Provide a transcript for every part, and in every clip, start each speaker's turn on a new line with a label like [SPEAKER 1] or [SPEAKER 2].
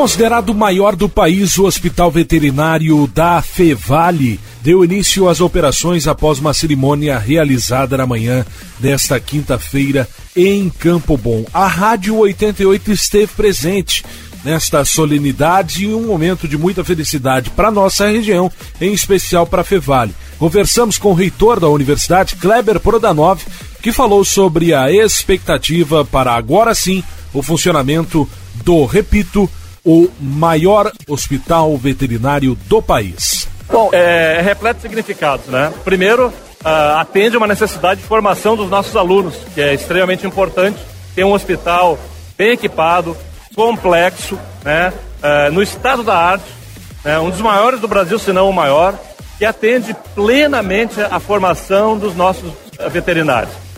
[SPEAKER 1] Considerado o maior do país, o Hospital Veterinário da Fevale deu início às operações após uma cerimônia realizada na manhã desta quinta-feira em Campo Bom. A Rádio 88 esteve presente nesta solenidade e um momento de muita felicidade para nossa região, em especial para a Fevale. Conversamos com o reitor da universidade, Kleber Prodanov, que falou sobre a expectativa para agora sim o funcionamento do, repito, o maior hospital veterinário do país.
[SPEAKER 2] Bom, é, é repleto de significados, né? Primeiro, uh, atende uma necessidade de formação dos nossos alunos, que é extremamente importante. Ter um hospital bem equipado, complexo, né? Uh, no estado da arte, né? um dos maiores do Brasil, se não o maior, que atende plenamente a formação dos nossos veterinários.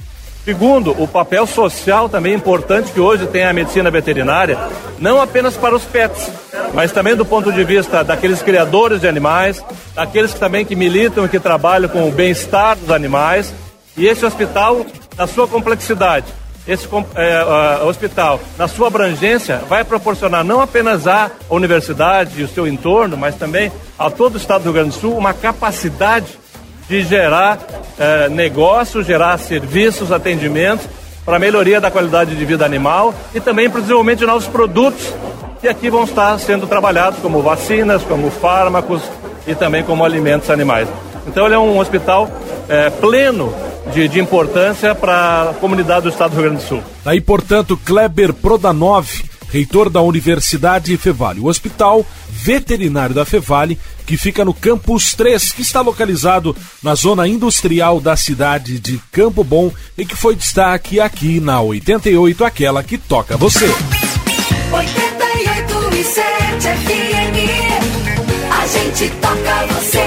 [SPEAKER 2] Segundo, o papel social também importante que hoje tem a medicina veterinária, não apenas para os pets, mas também do ponto de vista daqueles criadores de animais, daqueles que também que militam e que trabalham com o bem-estar dos animais. E esse hospital, na sua complexidade, esse é, hospital, na sua abrangência, vai proporcionar não apenas à universidade e o seu entorno, mas também a todo o estado do Rio Grande do Sul uma capacidade de gerar eh, negócios, gerar serviços, atendimentos para melhoria da qualidade de vida animal e também para o desenvolvimento de novos produtos que aqui vão estar sendo trabalhados, como vacinas, como fármacos e também como alimentos animais. Então ele é um hospital eh, pleno de, de importância para a comunidade do estado do Rio Grande do Sul.
[SPEAKER 1] Daí, portanto, Kleber Prodanov reitor da Universidade Fevale. O Hospital Veterinário da Fevale, que fica no Campus 3, que está localizado na zona industrial da cidade de Campo Bom e que foi destaque aqui na 88, aquela que toca você.
[SPEAKER 3] 88 e 7 FM, a gente toca você.